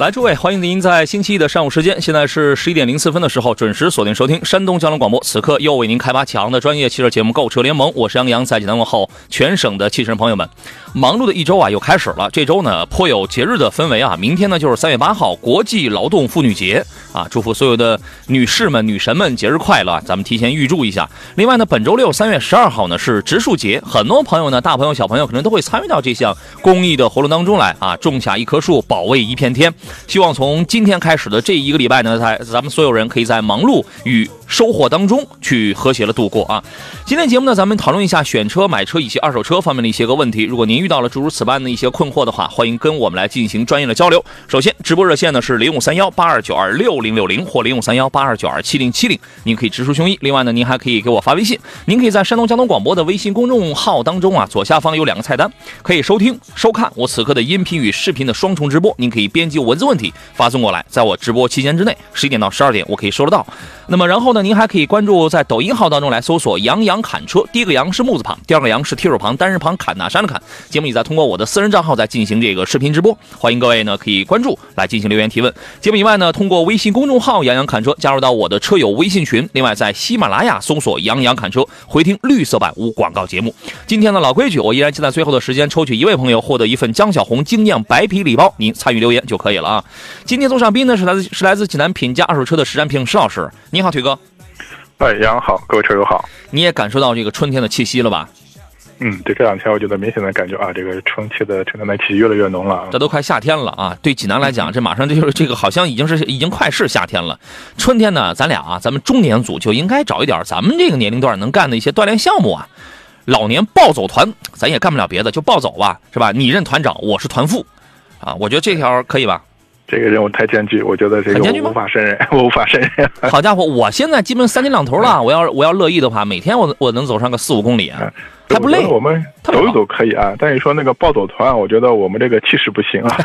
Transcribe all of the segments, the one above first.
来，诸位，欢迎您在星期一的上午时间，现在是十一点零四分的时候，准时锁定收听山东交通广播。此刻又为您开发强的专业汽车节目《购车联盟》，我是杨洋，在济南问候全省的汽车朋友们。忙碌的一周啊，又开始了。这周呢，颇有节日的氛围啊。明天呢，就是三月八号，国际劳动妇女节啊，祝福所有的女士们、女神们节日快乐！咱们提前预祝一下。另外呢，本周六三月十二号呢是植树节，很多朋友呢，大朋友小朋友可能都会参与到这项公益的活动当中来啊，种下一棵树，保卫一片天。希望从今天开始的这一个礼拜呢，在咱们所有人可以在忙碌与收获当中去和谐的度过啊。今天节目呢，咱们讨论一下选车、买车以及二手车方面的一些个问题。如果您遇到了诸如此般的一些困惑的话，欢迎跟我们来进行专业的交流。首先，直播热线呢是零五三幺八二九二六零六零或零五三幺八二九二七零七零，您可以直抒胸臆。另外呢，您还可以给我发微信，您可以在山东交通广播的微信公众号当中啊，左下方有两个菜单，可以收听、收看我此刻的音频与视频的双重直播。您可以编辑文字问题发送过来，在我直播期间之内，十一点到十二点，我可以收得到。那么，然后呢，您还可以关注在抖音号当中来搜索“杨洋砍车”，第一个“杨”是木字旁，第二个“杨”是提手旁，单人旁，砍大山的砍。节目里在通过我的私人账号在进行这个视频直播，欢迎各位呢可以关注来进行留言提问。节目以外呢，通过微信公众号“杨洋砍车”加入到我的车友微信群。另外，在喜马拉雅搜索“杨洋砍车”，回听绿色版无广告节目。今天的老规矩，我依然期在最后的时间抽取一位朋友获得一份江小红精酿白啤礼包，您参与留言就可以了啊。今天做上宾呢是来自是来自济南品家二手车的实战评石老师，你好，腿哥。哎，杨好，各位车友好。你也感受到这个春天的气息了吧？嗯，对，这两天我觉得明显的感觉啊，这个春气的春天的气息越来越浓了。这都快夏天了啊！对济南来讲，这马上就是这个，好像已经是已经快是夏天了。春天呢，咱俩啊，咱们中年组就应该找一点咱们这个年龄段能干的一些锻炼项目啊。老年暴走团，咱也干不了别的，就暴走吧，是吧？你任团长，我是团副，啊，我觉得这条可以吧？这个任务太艰巨，我觉得这个 我无法胜任，我无法胜任。好家伙，我现在基本三天两头了。我要我要乐意的话，每天我我能走上个四五公里，还不累。我们走一走可以啊，但是说那个暴走团，我觉得我们这个气势不行啊。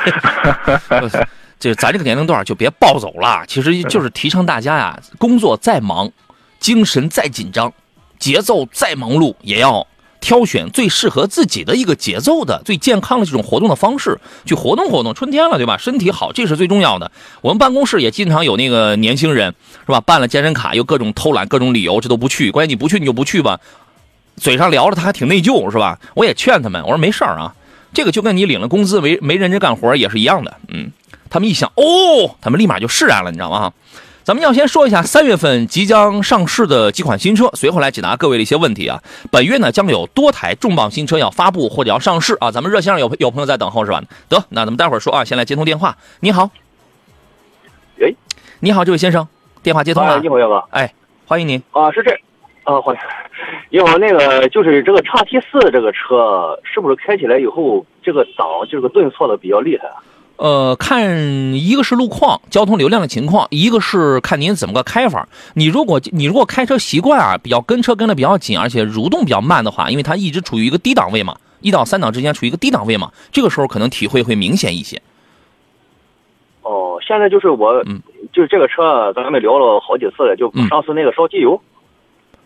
这咱这个年龄段就别暴走了，其实就是提倡大家呀，工作再忙，精神再紧张，节奏再忙碌，也要。挑选最适合自己的一个节奏的、最健康的这种活动的方式去活动活动。春天了，对吧？身体好，这是最重要的。我们办公室也经常有那个年轻人，是吧？办了健身卡又各种偷懒，各种理由，这都不去。关键你不去，你就不去吧。嘴上聊着，他还挺内疚，是吧？我也劝他们，我说没事儿啊，这个就跟你领了工资没没认真干活也是一样的。嗯，他们一想，哦，他们立马就释然了，你知道吗？咱们要先说一下三月份即将上市的几款新车，随后来解答各位的一些问题啊。本月呢将有多台重磅新车要发布或者要上市啊。咱们热线上有有朋友在等候是吧？得，那咱们待会儿说啊，先来接通电话。你好，喂，你好，这位先生，电话接通了。你好，姚哥。哎，欢迎您。啊，是这，啊，欢迎。你好，那个就是这个叉 T 四这个车，是不是开起来以后这个档就是个顿挫的比较厉害啊？呃，看一个是路况、交通流量的情况，一个是看您怎么个开法。你如果你如果开车习惯啊，比较跟车跟的比较紧，而且蠕动比较慢的话，因为它一直处于一个低档位嘛，一档三档之间处于一个低档位嘛，这个时候可能体会会明显一些。哦，现在就是我，嗯，就是这个车，咱们聊了好几次了，就上次那个烧机油，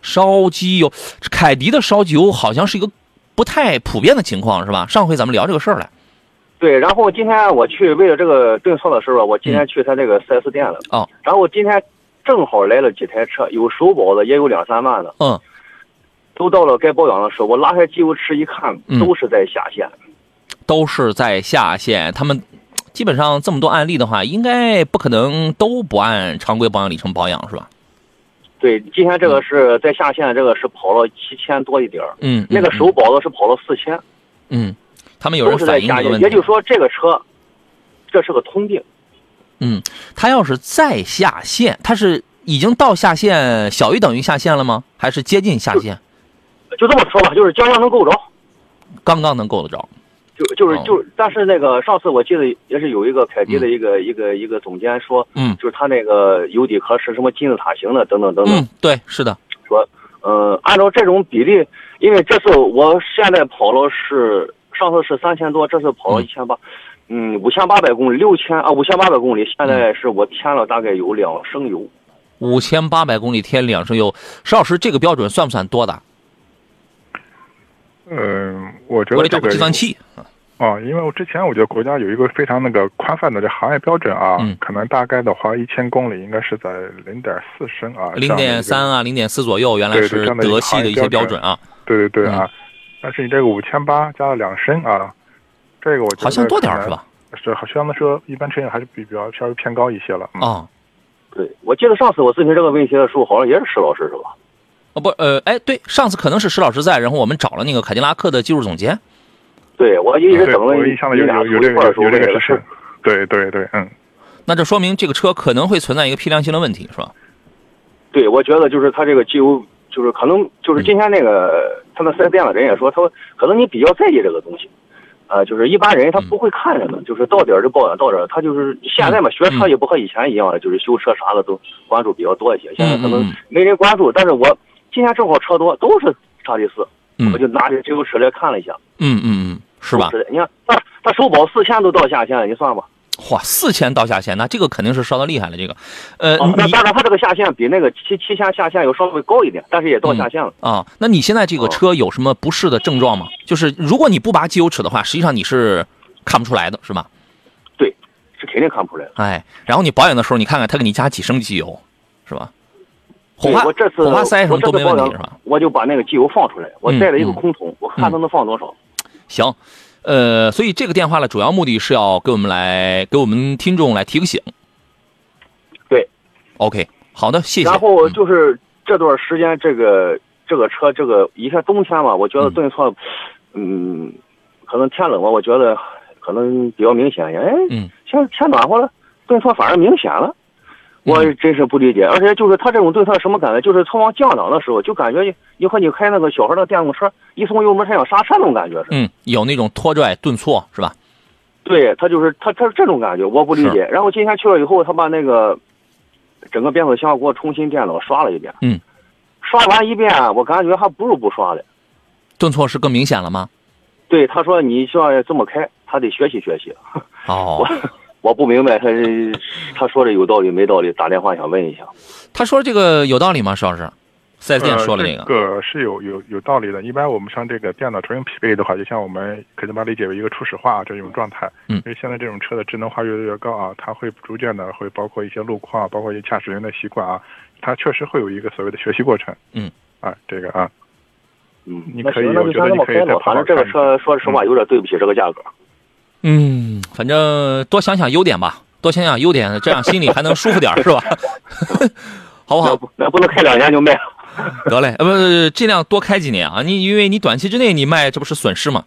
烧机油，凯迪的烧机油好像是一个不太普遍的情况，是吧？上回咱们聊这个事儿了。对，然后今天我去为了这个顿挫的时候，我今天去他那个 4S 店了。哦。然后今天正好来了几台车，有首保的，也有两三万的。嗯。都到了该保养的时候，我拉开机油尺一看，都是在下线。都是在下线，他们基本上这么多案例的话，应该不可能都不按常规保养里程保养，是吧？对，今天这个是在下线，这个是跑了七千多一点嗯。那个首保的是跑了四千。嗯。他们有人反映这个问题，也就是说，这个车，这是个通病。嗯，他要是再下线，他是已经到下线小于等于下线了吗？还是接近下线？就这么说吧，就是将将能够着。刚刚能够得着。就就是哦就，但是那个上次我记得也是有一个凯迪的一个、一个一个总监说，嗯就是他那个油底壳是什么金字塔形的，等等等等，嗯，对，是的，说，呃，按照这种比例，因为这次我现在跑了是上次是三千多，这次跑了嗯。一千八，嗯，五千八百公里，六千啊，五千八百公里，现在是我添了大概有两升油，五千八百公里添两升油，石老师这个标准算不算多的？嗯，我觉我得找个得这个计算器。啊，因为我之前我觉得国家有一个非常那个宽泛的这行业标准啊，嗯可能大概的话一千公里应该是在零点四升啊，零点三啊，啊，零点四左右，原来是德系的一些标准啊，对对对嗯。啊，但是你这个五千八加了两升啊，这个我觉得好像多点儿是吧？？是，好像说一般车型还是比比较稍微偏高一些了。嗯、啊，对我记得上次我咨询这个问题的时候，好像也是石老师是吧？哦不，呃，哎，对，上次可能是石老师在，然后我们找了那个凯迪拉克的技术总监。对，我一直对，等了我印象里有你俩有有这个有这个问的指示。对对对，嗯，那这说明这个车可能会存在一个批量性的问题，是吧？对，我觉得就是它这个机油，就是可能就是今天那个他们四 S 店的人也说，他说可能你比较在意这个东西，呃、就是一般人他不会看这个，就是到点儿就保养，到点儿他就是现在嘛，学车也不和以前一样了，就是修车啥的都关注比较多一些，现在可能没人关注，但是我今天正好车多，都是叉 T 四，嗯。我就拿着这个车来看了一下，嗯嗯嗯，是吧？是的，你看他他首保四千都到下限了，你算吧。哇，四千到下限，那这个肯定是烧的厉害了。这个，呃，啊，那你当然，它这个下限比那个七七千下限要稍微高一点，但是也到下限了。啊，那你现在这个车有什么不适的症状吗？就是如果你不拔机油尺的话，实际上你是看不出来的，是吧？对，是肯定看不出来。哎，然后你保养的时候，你看看它给你加几升机油，是吧？火花对我这次火花塞什么都没问题，是吧？我就把那个机油放出来，我嗯带了一个嗯空桶，我看它能放多少。行，呃，所以这个电话呢主要目的是要给我们来给我们听众来提个醒。对，OK，好的，谢谢。然后嗯就是这段时间，这个这个车，这个一下冬天嘛，我觉得嗯顿挫，嗯，可能天冷了，我觉得可能比较明显。哎，嗯，现在天暖和了，顿挫反而明显了。我嗯真是不理解，而且就是他这种对他什么感觉？就是从往降档的时候，就感觉你和你开那个小孩的电动车，一松油门他想刹车那种感觉似的。嗯，有那种拖拽顿挫是吧？对他就是他他是这种感觉，我不理解。然后今天去了以后，他把那个整个变速箱给我重新电脑刷了一遍。嗯，刷完一遍，我感觉还不如不刷的。顿挫是更明显了吗？对，他说你需要这么开，他得学习学习。哦，我不明白他他说的有道理没道理，打电话想问一下。他说这个有道理吗？石老师四 S 店说了呃、这个，这个是有有有道理的。一般我们像这个电脑重新匹配的话，就像我们可以把它理解为一个初始化这种状态。嗯因为现在这种车的智能化越来越高啊，它会逐渐的会包括一些路况，包括一些驾驶员的习惯啊，它确实会有一个所谓的学习过程。嗯，啊，这个啊，嗯，你可以我觉得你先这么开吧。可以再跑反正这个车说实话有点对不起这个价格。嗯，反正多想想优点吧，多想想优点，这样心里还能舒服点，是吧？好不好？那不能开两年就卖了。得嘞，呃，不，尽量多开几年啊！你因为你短期之内你卖，这不是损失吗？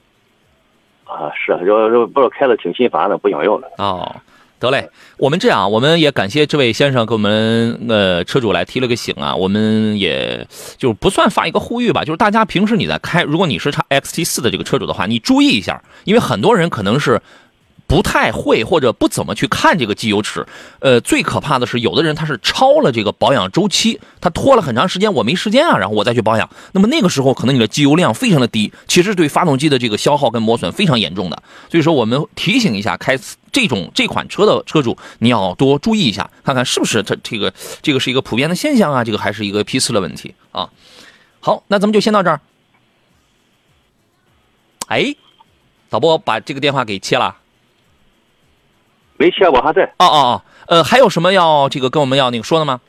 啊，是，要要不知道开的挺心烦的，不想要了。哦，得嘞，我们这样，我们也感谢这位先生给我们呃车主来提了个醒啊，我们也就不算发一个呼吁吧，就是大家平时你在开，如果你是叉 XT 四的这个车主的话，你注意一下，因为很多人可能是。不太会或者不怎么去看这个机油尺，呃，最可怕的是有的人他是超了这个保养周期，他拖了很长时间，我没时间啊，然后我再去保养，那么那个时候可能你的机油量非常的低，其实对发动机的这个消耗跟磨损非常严重的。所以说我们提醒一下开这种这款车的车主，你要多注意一下，看看是不是它这个这个是一个普遍的现象啊，这个还是一个批次的问题啊。好，那咱们就先到这儿。哎，导播把这个电话给切了。没切，我还在。哦哦哦，呃，还有什么要这个跟我们要那个说的吗？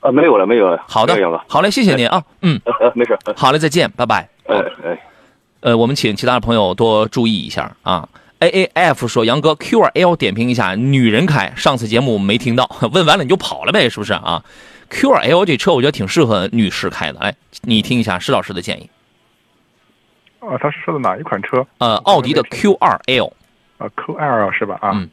啊，没有了，没有了。好的没有了，。好嘞，谢谢您啊，嗯，没事。呃好嘞，再见，拜拜。哎哎。呃，我们请其他的朋友多注意一下啊。A A F 说：“杨哥，Q 二 L 点评一下，女人开，上次节目没听到，问完了你就跑了呗，是不是啊？Q 二 L 这车我觉得挺适合女士开的，哎，你听一下施老师的建议。啊，他是说的哪一款车？呃，奥迪的 Q 二 L，啊，Q 二 L 是吧？啊，嗯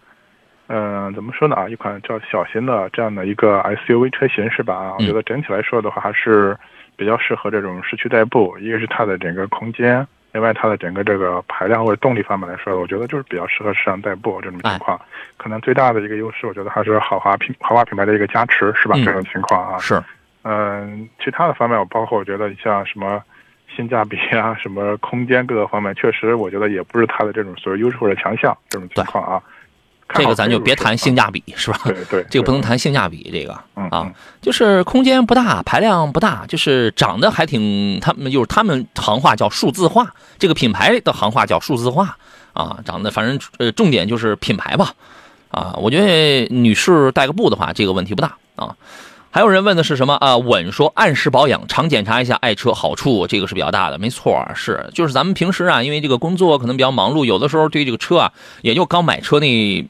嗯、怎么说呢啊？一款叫小型的这样的一个 SUV 车型是吧？啊，我嗯觉得整体来说的话，还是比较适合这种市区代步。一个是它的整个空间，另外它的整个这个排量或者动力方面来说，我觉得就是比较适合市场代步这种情况。可能最大的一个优势，我觉得还是豪华品豪华品牌的一个加持，是吧？这种情况啊。是。嗯，其他的方面，我包括我觉得像什么性价比啊，什么空间各个方面，确实我觉得也不是它的这种所谓优势或者强项这种情况啊。这个咱就别谈性价比，是吧？对对，这个不能谈性价比，这个啊，就是空间不大，排量不大，就是长得还挺，他们就是他们行话叫数字化，这个品牌的行话叫数字化啊，长得反正呃，重点就是品牌吧，啊，我觉得女士带个步的话，这个问题不大啊。还有人问的是什么啊？稳说按时保养，常检查一下爱车，好处这个是比较大的，没错，是就是咱们平时啊，因为这个工作可能比较忙碌，有的时候对这个车啊，也就刚买车那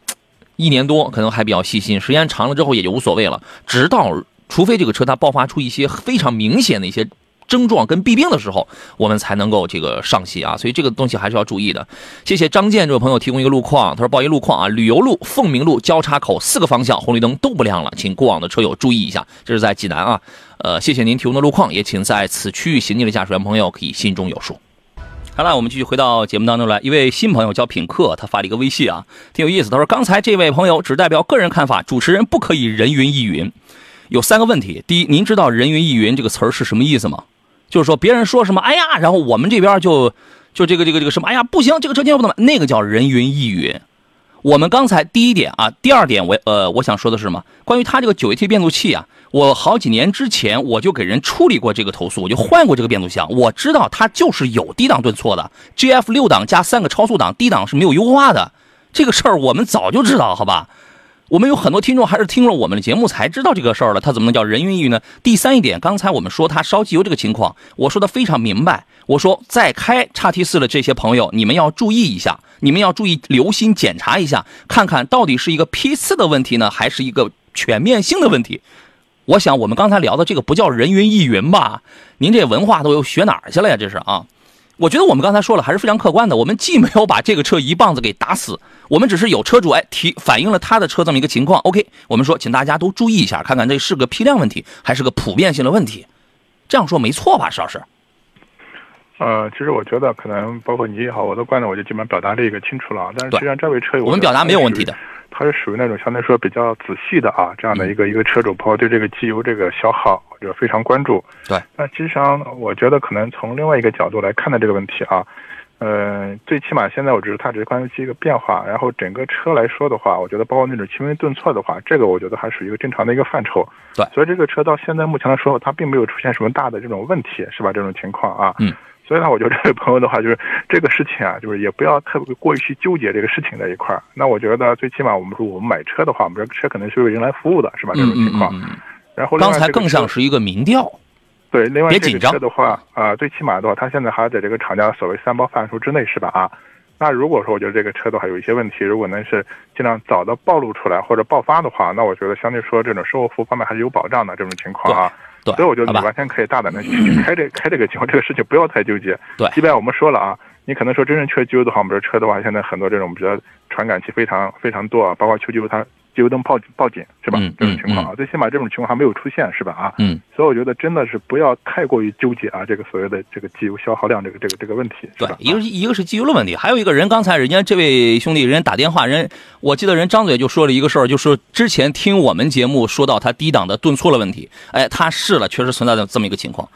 一年多，可能还比较细心，时间长了之后也就无所谓了。直到除非这个车它爆发出一些非常明显的一些。症状跟弊病的时候，我们才能够这个上戏啊，所以这个东西还是要注意的。谢谢张健这位朋友提供一个路况，他说报一路况啊，旅游路凤鸣路交叉口四个方向红绿灯都不亮了，请过往的车友注意一下。这是在济南啊，呃，谢谢您提供的路况，也请在此区域行进的驾驶员朋友可以心中有数。好了，我们继续回到节目当中来，一位新朋友叫品客，他发了一个微信啊，挺有意思。他说刚才这位朋友只代表个人看法，主持人不可以人云亦云。有三个问题，第一，您知道人云亦云这个词儿是什么意思吗？就是说，别人说什么，哎呀，然后我们这边就，就这个这个这个什么，哎呀，不行，这个车今天不能买，那个叫人云亦云。我们刚才第一点啊，第二点，我呃，我想说的是什么？关于它这个九 AT 变速器啊，我好几年之前我就给人处理过这个投诉，我就换过这个变速箱，我知道它就是有低档顿挫的，GF 六档加三个超速档，低档是没有优化的，这个事儿我们早就知道，好吧？我们有很多听众还是听了我们的节目才知道这个事儿了，他怎么能叫人云亦云呢？第三一点，刚才我们说他烧机油这个情况，我说的非常明白。我说在开叉 T 四的这些朋友，你们要注意一下，你们要注意留心检查一下，看看到底是一个批次的问题呢，还是一个全面性的问题。我想我们刚才聊的这个不叫人云亦云吧？您这文化都又学哪儿去了呀？这是啊。我觉得我们刚才说了还是非常客观的，我们既没有把这个车一棒子给打死，我们只是有车主哎提反映了他的车这么一个情况。OK，我们说请大家都注意一下，看看这是个批量问题还是个普遍性的问题，这样说没错吧，石老师？呃，其实我觉得可能包括你也好，我的观点我就基本上表达这个清楚了。但是实际上这位车友，我们表达没有问题的。他是属于那种相对来说比较仔细的啊，这样的一个一个车主，包括对这个机油这个消耗就非常关注。对，那实际上我觉得可能从另外一个角度来看待这个问题啊，呃，最起码现在我只是它只是关于一个变化，然后整个车来说的话，我觉得包括那种轻微顿挫的话，这个我觉得还属于一个正常的一个范畴。对，所以这个车到现在目前来说，它并没有出现什么大的这种问题，是吧？这种情况啊。嗯。所以呢，我觉得这位朋友的话，就是这个事情啊，就是也不要特别过于去纠结这个事情在一块儿。那我觉得最起码我们说我们买车的话，我们这车可能是为人来服务的，是吧？这种情况。然后刚才更像是一个民调。对，另外这个车的话，啊，最起码的话，它现在还在这个厂家所谓三包范畴之内，是吧？啊，那如果说我觉得这个车的话有一些问题，如果能是尽量早的暴露出来或者爆发的话，那我觉得相对说这种售后服务方面还是有保障的这种情况啊。所以我觉得你完全可以大胆的去开这开这个情况，这个事情不要太纠结。对，即便我们说了啊，你可能说真正缺机油的话，我们这车的话，现在很多这种比较传感器非常非常多啊，包括缺机油它。机油灯报报警是吧？这种情况啊，最起码这种情况还没有出现是吧？啊，嗯，所以我觉得真的是不要太过于纠结啊，这个所谓的这个机油消耗量这个这个这个问题。对，一个一个是机油的问题，还有一个人刚才人家这位兄弟人家打电话，人我记得人张嘴就说了一个事儿，就说之前听我们节目说到他低档的顿挫的问题，哎，他试了，确实存在的这么一个情况。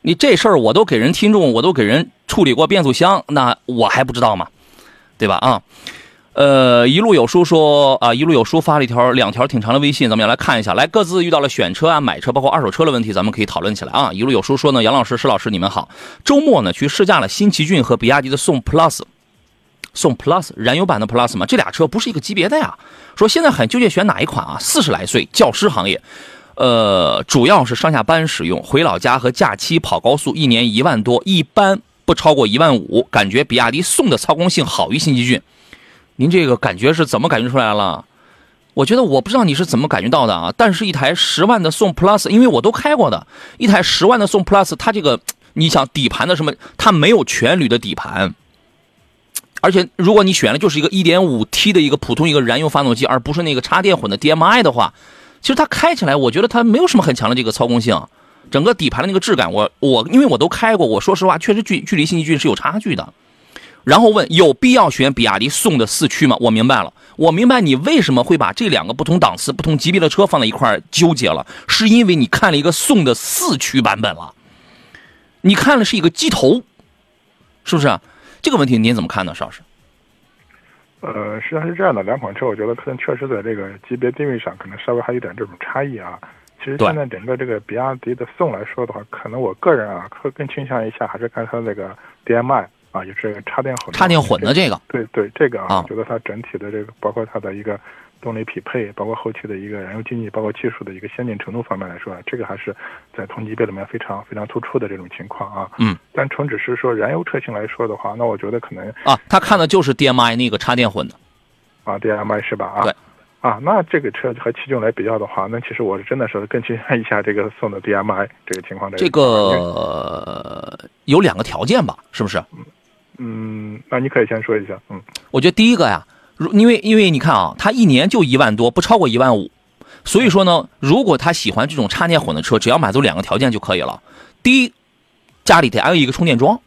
你这事儿我都给人听众，我都给人处理过变速箱，那我还不知道吗？对吧？啊。呃，一路有书说啊，一路有书发了一条两条挺长的微信，咱们要来看一下。来，各自遇到了选车啊、买车，包括二手车的问题，咱们可以讨论起来啊。一路有书说呢，杨老师、石老师，你们好。周末呢去试驾了新奇骏和比亚迪的宋 Plus，宋 Plus 燃油版的 Plus 嘛，这俩车不是一个级别的呀。说现在很纠结选哪一款啊？四十来岁，教师行业，呃，主要是上下班使用，回老家和假期跑高速，一年一万多，一般不超过一万五。感觉比亚迪宋的操控性好于新奇骏。您这个感觉是怎么感觉出来了？我觉得我不知道你是怎么感觉到的啊。但是，一台十万的宋 Plus，因为我都开过的，一台十万的宋 Plus，它这个你想底盘的什么？它没有全铝的底盘，而且如果你选的就是一个 1.5T 的一个普通一个燃油发动机，而不是那个插电混的 DMI 的话，其实它开起来，我觉得它没有什么很强的这个操控性。整个底盘的那个质感，我我因为我都开过，我说实话，确实距距离新奇骏是有差距的。然后问有必要选比亚迪宋的四驱吗？我明白了，我明白你为什么会把这两个不同档次、不同级别的车放在一块纠结了，是因为你看了一个宋的四驱版本了，你看了是一个机头，是不是？这个问题您怎么看呢，邵老师？呃，实际上是这样的，两款车我觉得可能确实在这个级别定位上可能稍微还有点这种差异啊。其实现在整个这个比亚迪的宋来说的话，可能我个人啊会更倾向一下还是看它那个 DMI 啊，也是插电混。插电混的这个。对对，这个啊，我觉得它整体的这个，包括它的一个动力匹配，包括后期的一个燃油经济，包括技术的一个先进程度方面来说，这个还是在同级别里面非常非常突出的这种情况啊。嗯。单纯只是说燃油车型来说的话，那我觉得可能啊，他看的就是 DMI 那个插电混的。啊，DMI 是吧？啊。对。啊，那这个车和奇骏来比较的话，那其实我是真的是更倾向一下这个宋的 DMI 这个情况的。这个有两个条件吧，是不是？嗯，那你可以先说一下。嗯，我觉得第一个呀，如因为因为你看啊，他一年就一万多，不超过一万五，所以说呢，如果他喜欢这种插电混的车，只要满足两个条件就可以了。第一，家里得安有一个充电桩，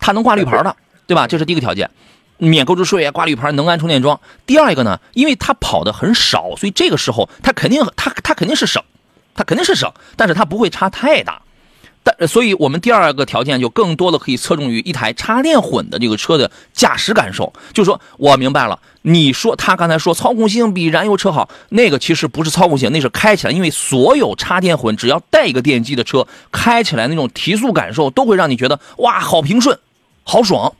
他能挂绿牌的，对吧？这是第一个条件。免购置税啊，挂绿牌，能安充电桩。第二一个呢，因为他跑的很少，所以这个时候他肯定他他肯定是省，他肯定是省，但是他不会差太大。但所以我们第二个条件就更多的可以侧重于一台插电混的这个车的驾驶感受。就是说我明白了，你说他刚才说操控性比燃油车好，那个其实不是操控性，那是开起来，因为所有插电混只要带一个电机的车，开起来那种提速感受都会让你觉得哇，好平顺，好爽。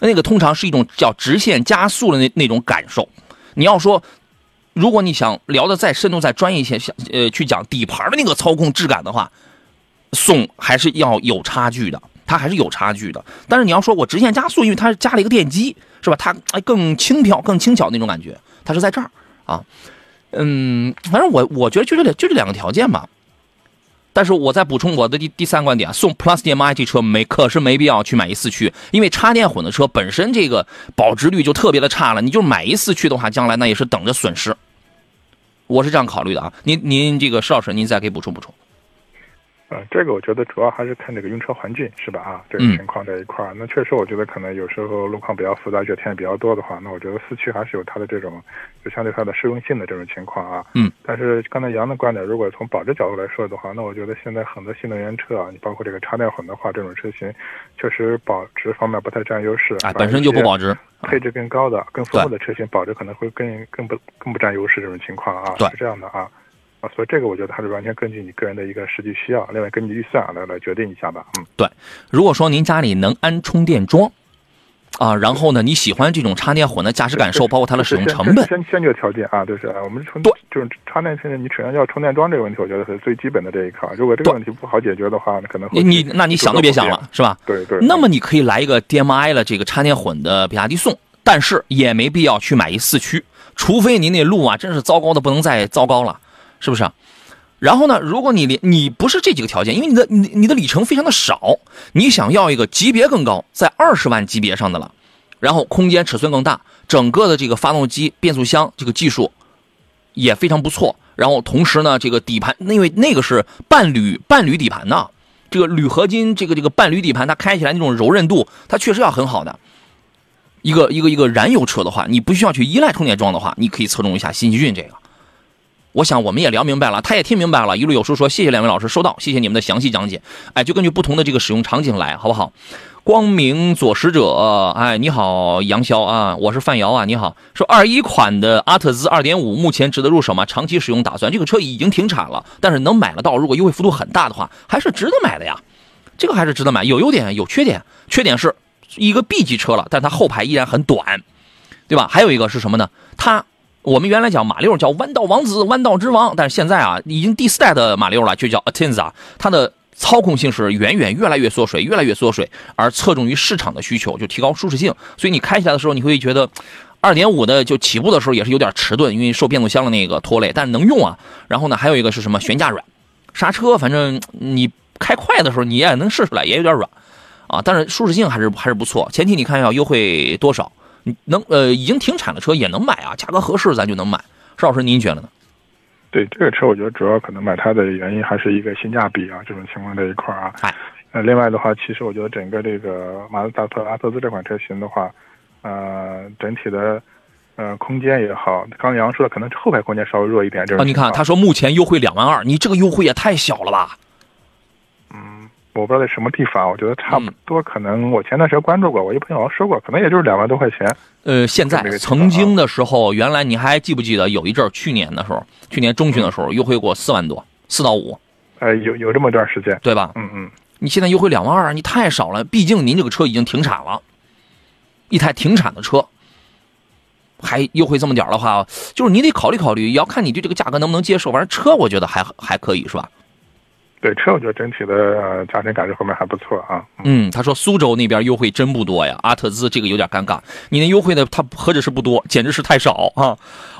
那个通常是一种叫直线加速的那那种感受。你要说，如果你想聊的再深度、再专业一些，想呃去讲底盘的那个操控质感的话，送还是要有差距的，它还是有差距的。但是你要说我直线加速，因为它是加了一个电机，是吧？它哎更轻飘、更轻巧那种感觉，它是在这儿啊。嗯，反正我我觉得就这两就这两个条件吧。但是我再补充我的第第三观点，送 Plus DM-i 这车没可是没必要去买一四驱，因为插电混的车本身这个保值率就特别的差了，你就买一四驱的话，将来那也是等着损失。我是这样考虑的啊，您您这个邵老师，您再给补充补充。呃，这个我觉得主要还是看这个用车环境，是吧？啊，这个情况这一块儿，那确实我觉得可能有时候路况比较复杂，雪天比较多的话，那我觉得四驱还是有它的这种，就相对它的适用性的这种情况啊。嗯。但是刚才杨的观点，如果从保值角度来说的话，那我觉得现在很多新能源车啊，你包括这个插电混的话，这种车型确实保值方面不太占优势。啊，本身就不保值。配置更高的、更丰富的车型，保值可能会更更不更不占优势这种情况啊。是这样的啊。所以这个我觉得还是完全根据你个人的一个实际需要，另外根据预算来来决定一下吧。嗯，对。如果说您家里能安充电桩，啊，然后呢你喜欢这种插电混的驾驶感受，包括它的使用成本，先先决条件啊，就是我们充对，就是插电现在你首先要充电桩这个问题，我觉得是最基本的这一块。如果这个问题不好解决的话，可能你你那你想都别想了，是吧？对对。那么你可以来一个 DMI 的这个插电混的比亚迪宋，但是也没必要去买一四驱，除非您那路啊真是糟糕的不能再糟糕了，是不是？然后呢？如果你连你不是这几个条件，因为你的你你的里程非常的少，你想要一个级别更高，在二十万级别上的了，然后空间尺寸更大，整个的这个发动机、变速箱这个技术也非常不错。然后同时呢，这个底盘，因为那个是半铝半铝底盘呢，这个铝合金这个这个半铝底盘，它开起来那种柔韧度，它确实要很好的。一个一个一个燃油车的话，你不需要去依赖充电桩的话，你可以侧重一下新奇骏这个。我想我们也聊明白了，他也听明白了。一路有书说：“谢谢两位老师，收到，谢谢你们的详细讲解。”哎，就根据不同的这个使用场景来，好不好？光明左使者，哎，你好，杨潇啊，我是范瑶啊，你好。说二一款的阿特兹二点五目前值得入手吗？长期使用打算？这个车已经停产了，但是能买得到，如果优惠幅度很大的话，还是值得买的呀。这个还是值得买，有优点有缺点，缺点是一个 B 级车了，但它后排依然很短，对吧？还有一个是什么呢？它。我们原来讲马六叫弯道王子、弯道之王，但是现在啊，已经第四代的马六了，就叫 Atenza，它的操控性是远远越来越缩水，越来越缩水，而侧重于市场的需求，就提高舒适性。所以你开起来的时候，你会觉得2.5的就起步的时候也是有点迟钝，因为受变速箱的那个拖累，但是能用啊。然后呢，还有一个是什么？悬架软，刹车反正你开快的时候你也能试出来，也有点软啊。但是舒适性还是还是不错。前提你看要优惠多少？能呃，已经停产的车也能买啊，价格合适咱就能买。邵老师，您觉得呢？对这个车，我觉得主要可能买它的原因还是一个性价比啊，这种情况这一块儿啊。哎，呃，另外的话，其实我觉得整个这个马自达特阿特兹这款车型的话，呃，整体的呃空间也好，刚刚杨说的可能后排空间稍微弱一点，这啊，你看他说目前优惠两万二，你这个优惠也太小了吧？嗯，我不知道在什么地方，我觉得差不嗯多。可能我前段时间关注过，我一朋友说过，可能也就是两万多块钱。呃，现在曾经的时候，原来你还记不记得有一阵儿，去年的时候，去年中旬的时候优惠过四万多，四到五，呃，有有这么一段时间。对吧？嗯嗯，你现在优惠两万二，你太少了。毕竟您这个车已经停产了，一台停产的车，还优惠这么点儿的话，就是你得考虑考虑，也要看你对这个价格能不能接受。反正车我觉得还还可以，是吧？对车，我觉得整体的呃驾乘感受后面还不错啊。嗯，他说苏州那边优惠真不多呀，阿特兹这个有点尴尬。你那优惠的它何止是不多，简直是太少啊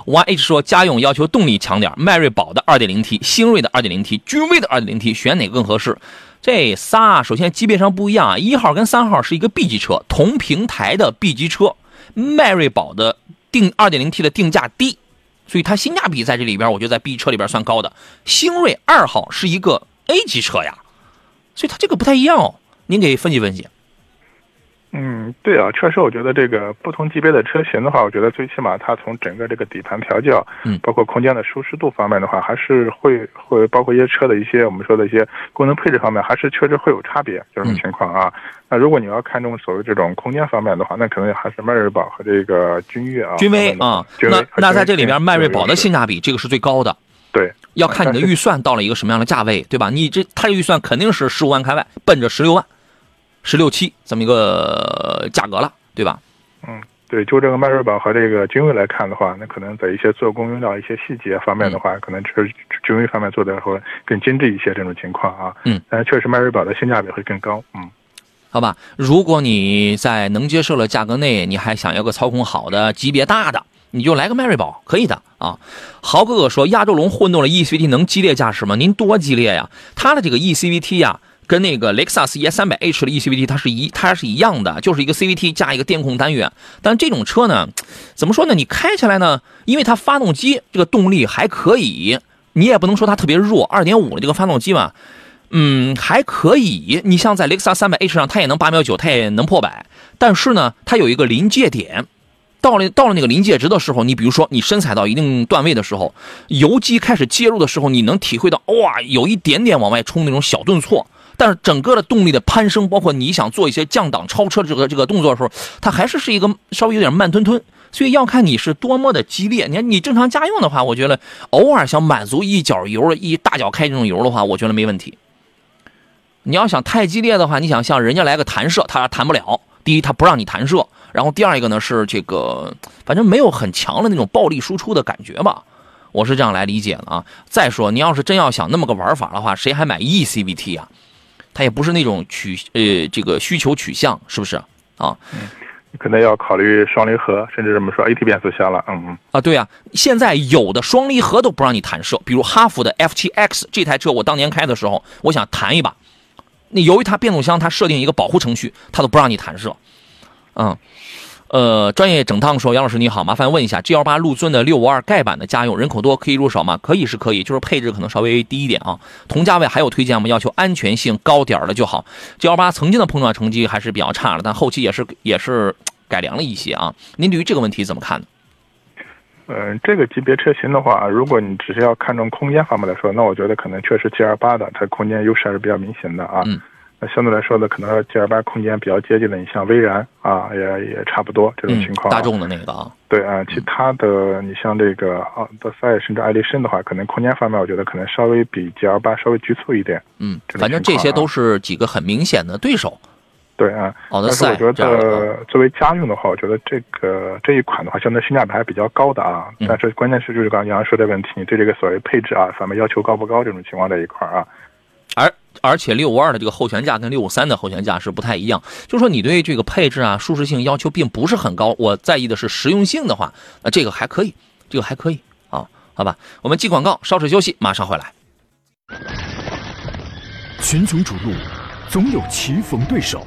！YH 说家用要求动力强点，迈锐宝的 2.0T、星瑞的 2.0T、君威的 2.0T，选哪个更合适？这仨首先级别上不一样啊，一号跟三号是一个 B 级车，同平台的 B 级车，迈锐宝的定 2.0T 的定价低，所以它性价比在这里边，我觉得在 B 车里边算高的。星瑞二号是一个 A 级车呀，所以它这个不太一样哦。您给分析分析。嗯，对啊，确实，我觉得这个不同级别的车型的话，我觉得最起码它从整个这个底盘调教，嗯包括空间的舒适度方面的话，还是会会包括一些车的一些我们说的一些功能配置方面，还是确实会有差别这种情况啊。那如果你要看重所谓这种空间方面的话，那可能还是迈锐宝和这个君越啊，君威啊，那那在这里面，迈锐宝的性价价比这个是最高的，对要看你的预算到了一个什么样的价位，对吧？你这他这预算肯定是十五万开外，奔着十六万、十六七这么一个价格了，对吧？嗯，对，就这个迈锐宝和这个君威来看的话，那可能在一些做工用料、一些细节方面的话，可能是君威方面做的会更精致一些这种情况啊。嗯，但是确实迈锐宝的性价比会更高。嗯，好吧，如果你在能接受的价格内，你还想要个操控好的、级别大的，你就来个迈锐宝，可以的啊。豪哥哥说，亚洲龙混动的 eCVT 能激烈驾驶吗？您多激烈呀！它的这个 eCVT 呀、跟那个雷克萨斯 ES 3 0 0 H 的 eCVT 它是一它是一样的，就是一个 CVT 加一个电控单元。但这种车呢，怎么说呢？你开起来呢，因为它发动机这个动力还可以，你也不能说它特别弱。2.5的这个发动机嘛，嗯，还可以。你像在雷克萨斯 300H 上，它也能八秒九，它也能破百。但是呢，它有一个临界点，到了到了那个临界值的时候，你比如说你深踩到一定段位的时候，油机开始介入的时候，你能体会到哇，有一点点往外冲那种小顿挫。但是整个的动力的攀升，包括你想做一些降档超车的这个这个动作的时候，它还是是一个稍微有点慢吞吞。所以要看你是多么的激烈。你看你正常家用的话，我觉得偶尔想满足一脚油、一大脚开这种油的话，我觉得没问题。你要想太激烈的话，你想像人家来个弹射，他弹不了。第一，他不让你弹射，然后第二一个呢是这个，反正没有很强的那种暴力输出的感觉吧。我是这样来理解的啊。再说，你要是真要想那么个玩法的话，谁还买 eCVT 啊？它也不是那种取呃这个需求取向，是不是啊？可能要考虑双离合，甚至这么说 AT 变速箱了。嗯嗯。啊，对啊，现在有的双离合都不让你弹射，比如哈弗的 F7X 这台车，我当年开的时候，我想弹一把，那由于它变速箱它设定一个保护程序，它都不让你弹射。嗯，呃，专业整趟说，杨老师你好，麻烦问一下 G L 八陆尊的六五二盖版的家用，人口多可以入手吗？可以是可以，就是配置可能稍微低一点啊。同价位还有推荐吗？要求安全性高点儿的就好。G L 八曾经的碰撞成绩还是比较差的，但后期也是也是改良了一些啊。您对于这个问题怎么看呢？嗯，这个级别车型的话，如果你只是要看重空间方面来说，那我觉得可能确实 G L 八的它空间优势还是比较明显的啊。嗯。那相对来说呢，可能 G L 八空间比较接近的，你像威然啊，也也差不多这种情况、嗯。大众的那个啊。对啊，其他的你像这个奥德赛甚至爱丽绅的话，可能空间方面，我觉得可能稍微比 G L 八稍微局促一点。嗯，反正这些都是几个很明显的对手。对啊，奥德但是我觉得作为家用的话，我觉得这个这一款的话，相对性价比还比较高的啊。嗯但是关键是就是刚刚杨洋说的问题，你对这个所谓配置啊咱们要求高不高这种情况这一块儿啊。而而且六五二的这个后悬架跟六五三的后悬架是不太一样，就说你对这个配置啊、舒适性要求并不是很高。我在意的是实用性的话，那这个还可以，这个还可以啊，好吧。我们记广告，稍事休息，马上回来。群雄逐鹿，总有棋逢对手，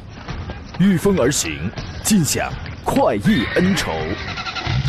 御风而行，尽享快意恩仇。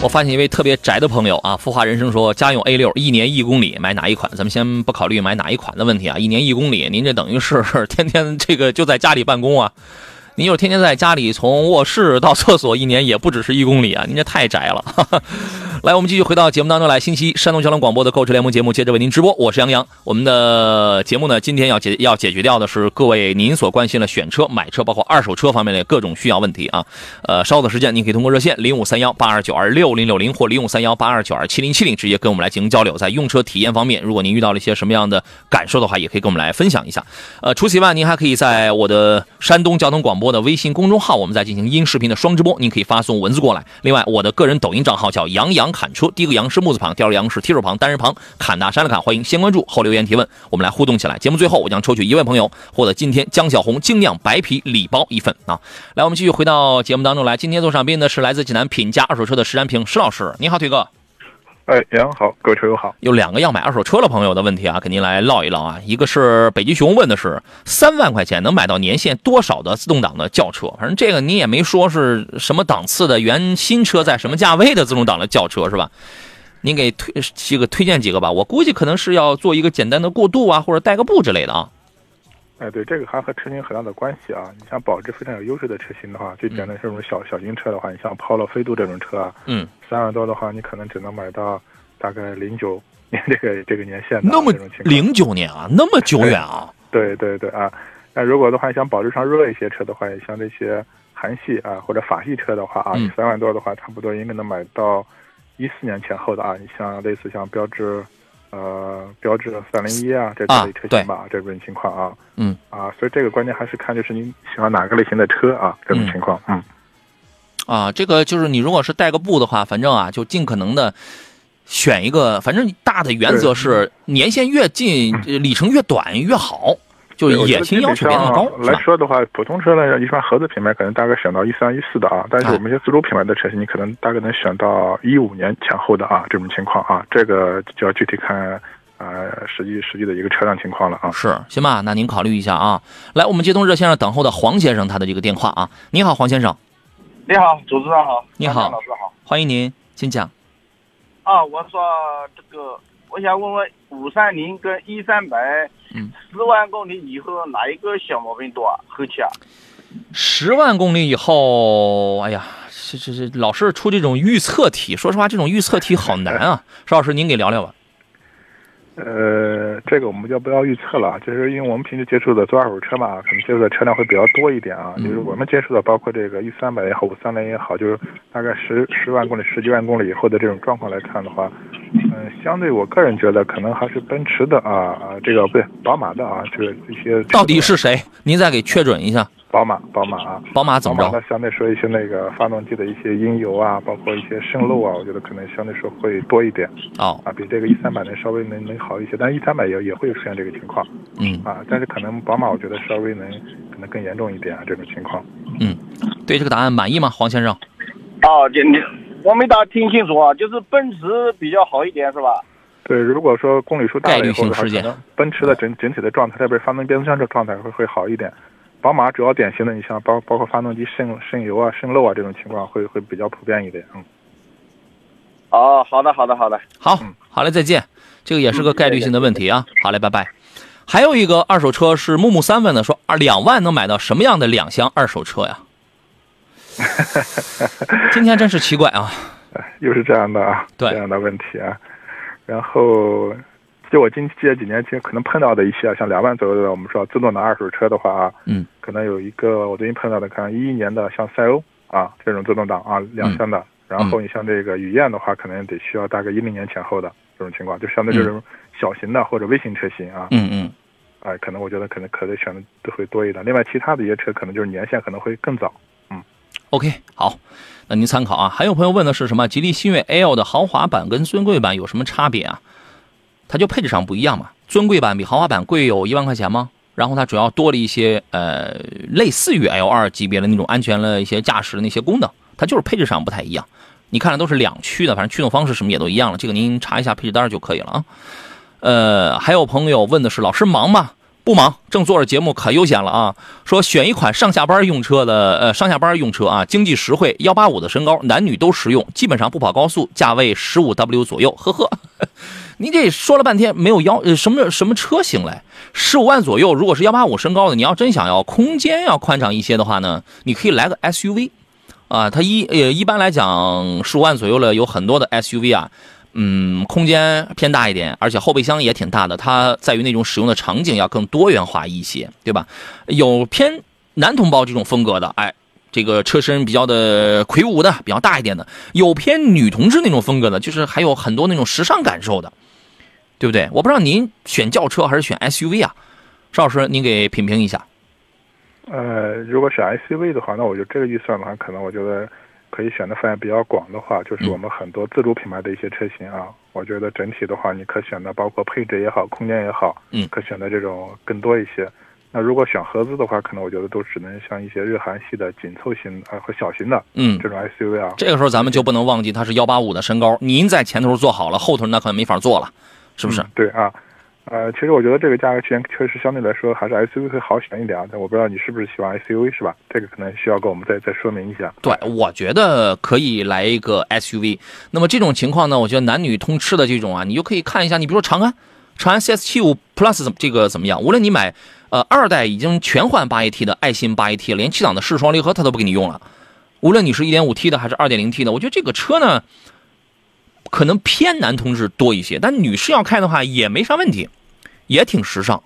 我发现一位特别宅的朋友啊，富华人生说，家用 A 六一年一公里买哪一款？咱们先不考虑买哪一款的问题啊，一年一公里，您这等于是天天这个就在家里办公啊。您就天天在家里，从卧室到厕所，一年也不只是一公里啊！您这太宅了。来，我们继续回到节目当中来。星期一，山东交通广播的购车联盟节目接着为您直播，我是杨洋。我们的节目呢，今天要解要解决掉的是各位您所关心的选车、买车，包括二手车方面的各种需要问题啊。呃，稍后的时间，您可以通过热线零五三幺八二九二六零六零或零五三幺八二九二七零七零直接跟我们来进行交流。在用车体验方面，如果您遇到了一些什么样的感受的话，也可以跟我们来分享一下。呃，除此以外，您还可以在我的山东交通广播的微信公众号，我们在进行音视频的双直播，您可以发送文字过来。另外，我的个人抖音账号叫杨洋砍车，第一个杨是木字旁，第二个杨是提手旁，单人旁，砍大山的砍。欢迎先关注后留言提问，我们来互动起来。节目最后，我将抽取一位朋友获得今天江小红精酿白啤礼包一份啊！来，我们继续回到节目当中来。今天坐上宾的是来自济南品家二手车的石占平石老师，你好，腿哥。哎，杨好，各位车友好。有两个要买二手车的朋友的问题啊，跟您来唠一唠啊。一个是北极熊问的是三万块钱能买到年限多少的自动挡的轿车，反正这个你也没说是什么档次的原新车在什么价位的自动挡的轿车是吧？您给推几个推荐几个吧，我估计可能是要做一个简单的过渡啊，或者带个步之类的啊。哎，对，这个还和车型很大的关系啊。你像保值非常有优势的车型的话，最简单这种小小型车的话，你像 Polo、飞度这种车啊，嗯，三万多的话，你可能只能买到大概零九年这个这个年限的那么这种情况。零九年啊，那么久远啊。对对对啊，那如果的话，像保值上弱一些车的话，像这些韩系啊或者法系车的话啊，嗯你三万多的话，差不多应该能买到一四年前后的啊。你像类似像标致，呃，标致三零一啊这这啊类车型吧，这种情况啊。嗯。啊，所以这个关键还是看就是您喜欢哪个类型的车啊，这种情况。嗯，啊，这个就是你如果是带个步的话，反正啊，就尽可能的选一个，反正大的原则是年限越近，呃里程越短越好，就是也对我觉得行要求比较高，来说的话，普通车呢，一般合资品牌可能大概选到一三一四的啊，但是啊我们一些自主品牌的车型，你可能大概能选到一五年前后的啊，这种情况啊，这个就要具体看呃实际实际的一个车辆情况了啊。是，行吧？那您考虑一下啊。来，我们接通热线上等候的黄先生他的这个电话啊。你好，黄先生，你好，主持人好，你好老师好。欢迎您，请讲。啊，我说这个，我想问问五三零跟一三百，嗯，十万公里以后哪一个小毛病多啊？后期啊？十万公里以后，哎呀，这这这老是出这种预测题，说实话，这种预测题好难啊。邵老师，您给聊聊吧。呃，这个我们就不要预测了，就是因为我们平时接触的做二手车嘛，可能接触的车辆会比较多一点啊。嗯就是我们接触的，包括这个一三百也好，五三零也好，就是大概十十万公里、十几万公里以后的这种状况来看的话，嗯、相对我个人觉得可能还是奔驰的啊啊，这个不对，宝马的啊，这个这些到底是谁？您再给确准一下。宝马，宝马啊。宝马怎么着？宝马呢，相对说一些那个发动机的一些音油啊，包括一些渗漏啊，我觉得可能相对说会多一点哦，啊，比这个一三百能稍微能能好一些，但是一三百也也会出现这个情况嗯啊，但是可能宝马我觉得稍微能可能更严重一点啊这种情况。嗯，对这个答案满意吗，黄先生？哦，这你我没大听清楚啊，就是奔驰比较好一点是吧？对，如果说公里数大概率了以后的话，性事件奔驰的整整体的状态，特别是发动机变速箱这状态会会好一点。宝马主要典型的，你像包包括发动机渗渗油啊、渗漏啊这种情况会会比较普遍一点。嗯，哦，好的，好的，好的。好嗯，好嘞，再见。这个也是个概率性的问题啊。好嘞，拜拜。还有一个二手车是木木三问的，说二两万能买到什么样的两厢二手车呀？今天真是奇怪啊！又是这样的啊，这样的问题啊。然后，就我近这几年其实可能碰到的一些啊，像两万左右的，我们说自动挡二手车的话啊，嗯，可能有一个我最近碰到的，看一一年的像赛欧啊这种自动挡啊两厢的，然后你像这个雨燕的话，可能得需要大概一零年前后的这种情况，就相对这种小型的或者微型车型啊，嗯嗯，哎，可能我觉得可能可能选的都会多一点。另外，其他的一些车可能就是年限可能会更早。OK，好，那您参考啊。还有朋友问的是什么？吉利星越 L 的豪华版跟尊贵版有什么差别啊？它就配置上不一样嘛。尊贵版比豪华版贵有一万块钱吗？然后它主要多了一些呃类似于 L 二级别的那种安全的一些驾驶的那些功能，它就是配置上不太一样。你看的都是两驱的，反正驱动方式什么也都一样了，这个您查一下配置单就可以了啊。呃，还有朋友问的是老师忙吗？不忙，正做着节目，可悠闲了啊。说选一款上下班用车的，呃，上下班用车啊，经济实惠，幺八五的身高，男女都实用，基本上不跑高速，价位十五 W 左右，呵呵。你这说了半天没有要呃什么什么车型嘞？十五万左右，如果是幺八五身高的，你要真想要空间要宽敞一些的话呢，你可以来个 SUV，啊，它一呃一般来讲十五万左右了，有很多的 SUV 啊。嗯，空间偏大一点，而且后备箱也挺大的。它在于那种使用的场景要更多元化一些，对吧？有偏男同胞这种风格的，哎，这个车身比较的魁梧的，比较大一点的；有偏女同志那种风格的，就是还有很多那种时尚感受的，对不对？我不知道您选轿车还是选 SUV 啊，邵老师，您给品评一下。呃，如果选 SUV 的话，那我就这个预算的话，可能我觉得。可以选的范围比较广的话，就是我们很多自主品牌的一些车型啊。我觉得整体的话，你可选的包括配置也好，空间也好，嗯，可选的这种更多一些。那如果选合资的话，可能我觉得都只能像一些日韩系的紧凑型啊和小型的，嗯，这种 SUV 啊。这个时候咱们就不能忘记它是幺八五的身高，您在前头做好了，后头那可能没法做了，是不是？对啊。呃，其实我觉得这个价格区间确实相对来说还是 SUV 会好选一点啊，但我不知道你是不是喜欢 SUV 是吧？这个可能需要跟我们再再说明一下。对，我觉得可以来一个 SUV。那么这种情况呢，我觉得男女通吃的这种啊，你就可以看一下，你比如说长安，长安 CS75 Plus 怎么这个怎么样？无论你买呃二代已经全换八 AT 的爱信八 AT，连七档的湿双离合它都不给你用了。无论你是一点五 T 的还是二点零 T 的，我觉得这个车呢，可能偏男同志多一些，但女士要开的话也没啥问题。也挺时尚，